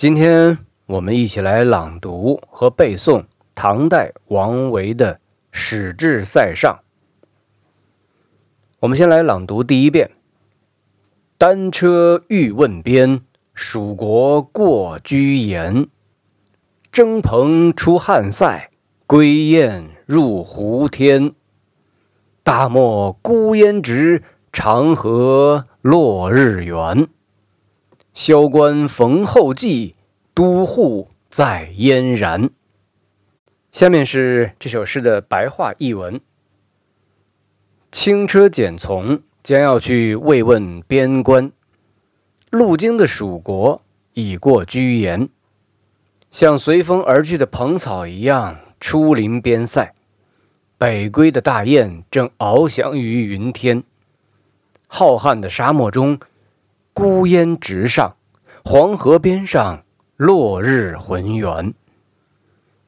今天我们一起来朗读和背诵唐代王维的《使至塞上》。我们先来朗读第一遍：“单车欲问边，蜀国过居延。征蓬出汉塞，归雁入胡天。大漠孤烟直，长河落日圆。萧关逢候骑，都护在燕然。”下面是这首诗的白话译文：轻车简从，将要去慰问边关。路经的蜀国已过居延，像随风而去的蓬草一样出临边塞。北归的大雁正翱翔于云天。浩瀚的沙漠中，孤烟直上，黄河边上落日浑圆。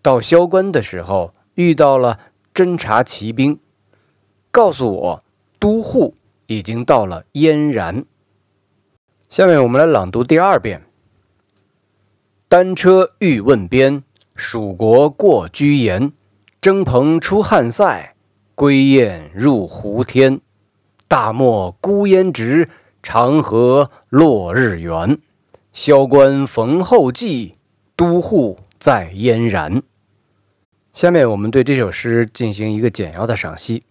到萧关的时候，遇到了侦察骑兵，告诉我都护已经到了燕然。下面我们来朗读第二遍：单车欲问边，蜀国过居延。征蓬出汉塞，归雁入胡天。大漠孤烟直，长河落日圆。萧关逢候骑，都护在燕然。下面我们对这首诗进行一个简要的赏析。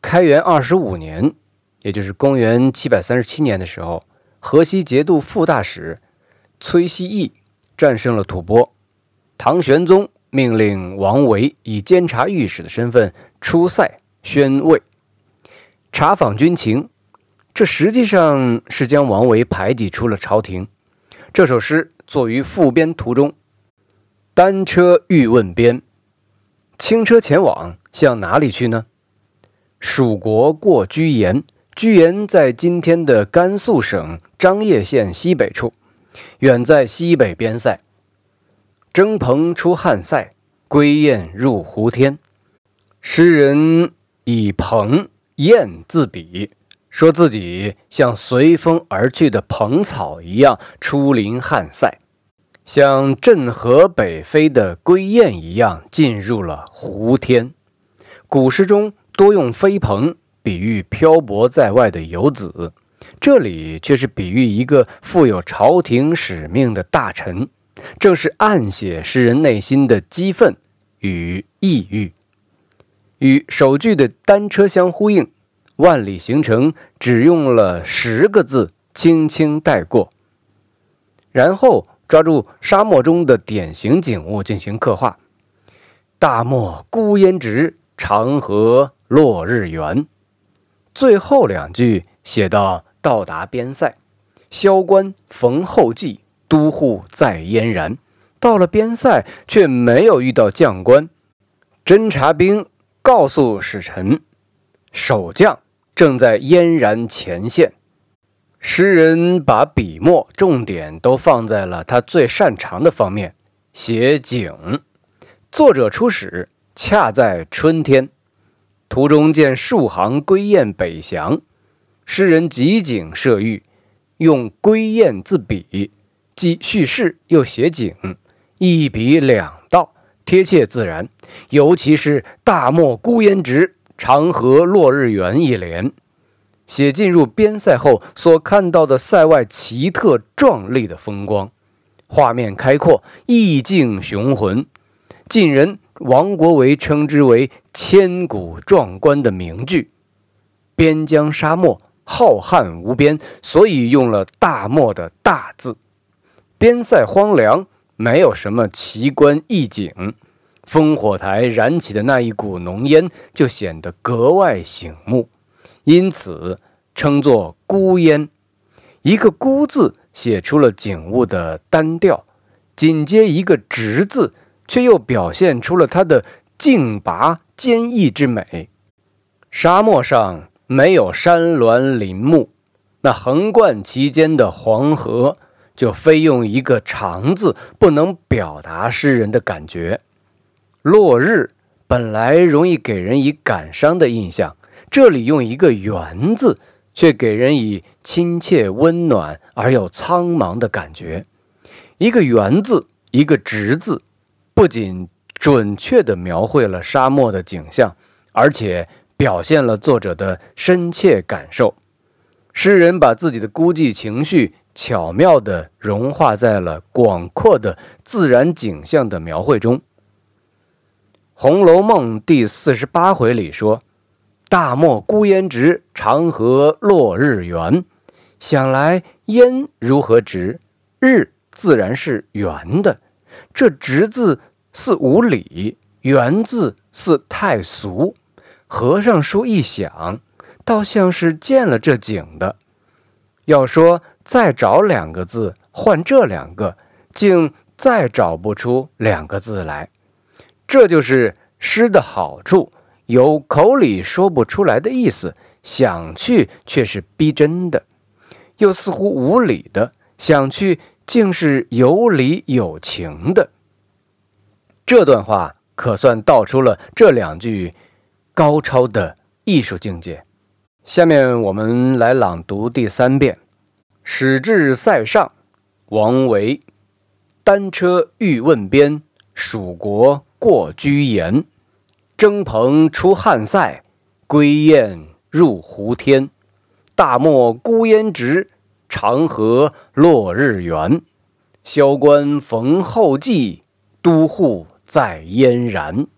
开元二十五年，也就是公元七百三十七年的时候，河西节度副大使崔希义战胜了吐蕃，唐玄宗。命令王维以监察御史的身份出塞宣慰，查访军情。这实际上是将王维排挤出了朝廷。这首诗作于赴边途中，单车欲问边，轻车前往，向哪里去呢？蜀国过居延，居延在今天的甘肃省张掖县西北处，远在西北边塞。征蓬出汉塞，归雁入胡天。诗人以蓬雁自比，说自己像随风而去的蓬草一样出临汉塞，像振河北飞的归雁一样进入了胡天。古诗中多用飞蓬比喻漂泊在外的游子，这里却是比喻一个负有朝廷使命的大臣。正是暗写诗人内心的激愤与抑郁，与首句的单车相呼应。万里行程只用了十个字，轻轻带过。然后抓住沙漠中的典型景物进行刻画：大漠孤烟直，长河落日圆。最后两句写到到达边塞，萧关逢候骑。都护在燕然，到了边塞却没有遇到将官。侦察兵告诉使臣，守将正在燕然前线。诗人把笔墨重点都放在了他最擅长的方面，写景。作者出使恰在春天，途中见数行归雁北翔，诗人集景设喻，用归雁自比。既叙事又写景，一笔两道，贴切自然。尤其是“大漠孤烟直，长河落日圆”一联，写进入边塞后所看到的塞外奇特壮丽的风光，画面开阔，意境雄浑。晋人王国维称之为千古壮观的名句。边疆沙漠浩瀚无边，所以用了“大漠”的大字。边塞荒凉，没有什么奇观异景，烽火台燃起的那一股浓烟就显得格外醒目，因此称作孤烟。一个“孤”字写出了景物的单调，紧接一个“直”字，却又表现出了它的劲拔坚毅之美。沙漠上没有山峦林木，那横贯其间的黄河。就非用一个长字不能表达诗人的感觉。落日本来容易给人以感伤的印象，这里用一个圆字，却给人以亲切温暖而又苍茫的感觉。一个“元”字，一个“直”字，不仅准确地描绘了沙漠的景象，而且表现了作者的深切感受。诗人把自己的孤寂情绪巧妙地融化在了广阔的自然景象的描绘中。《红楼梦》第四十八回里说：“大漠孤烟直，长河落日圆。”想来烟如何直，日自然是圆的。这“直”字似无理，“圆”字似太俗。和尚书一想。倒像是见了这景的。要说再找两个字换这两个，竟再找不出两个字来。这就是诗的好处，有口里说不出来的意思，想去却是逼真的；又似乎无理的，想去竟是有理有情的。这段话可算道出了这两句高超的艺术境界。下面我们来朗读第三遍：始至塞上，王维。单车欲问边，蜀国过居延。征蓬出汉塞，归雁入胡天。大漠孤烟直，长河落日圆。萧关逢候骑，都护在燕然。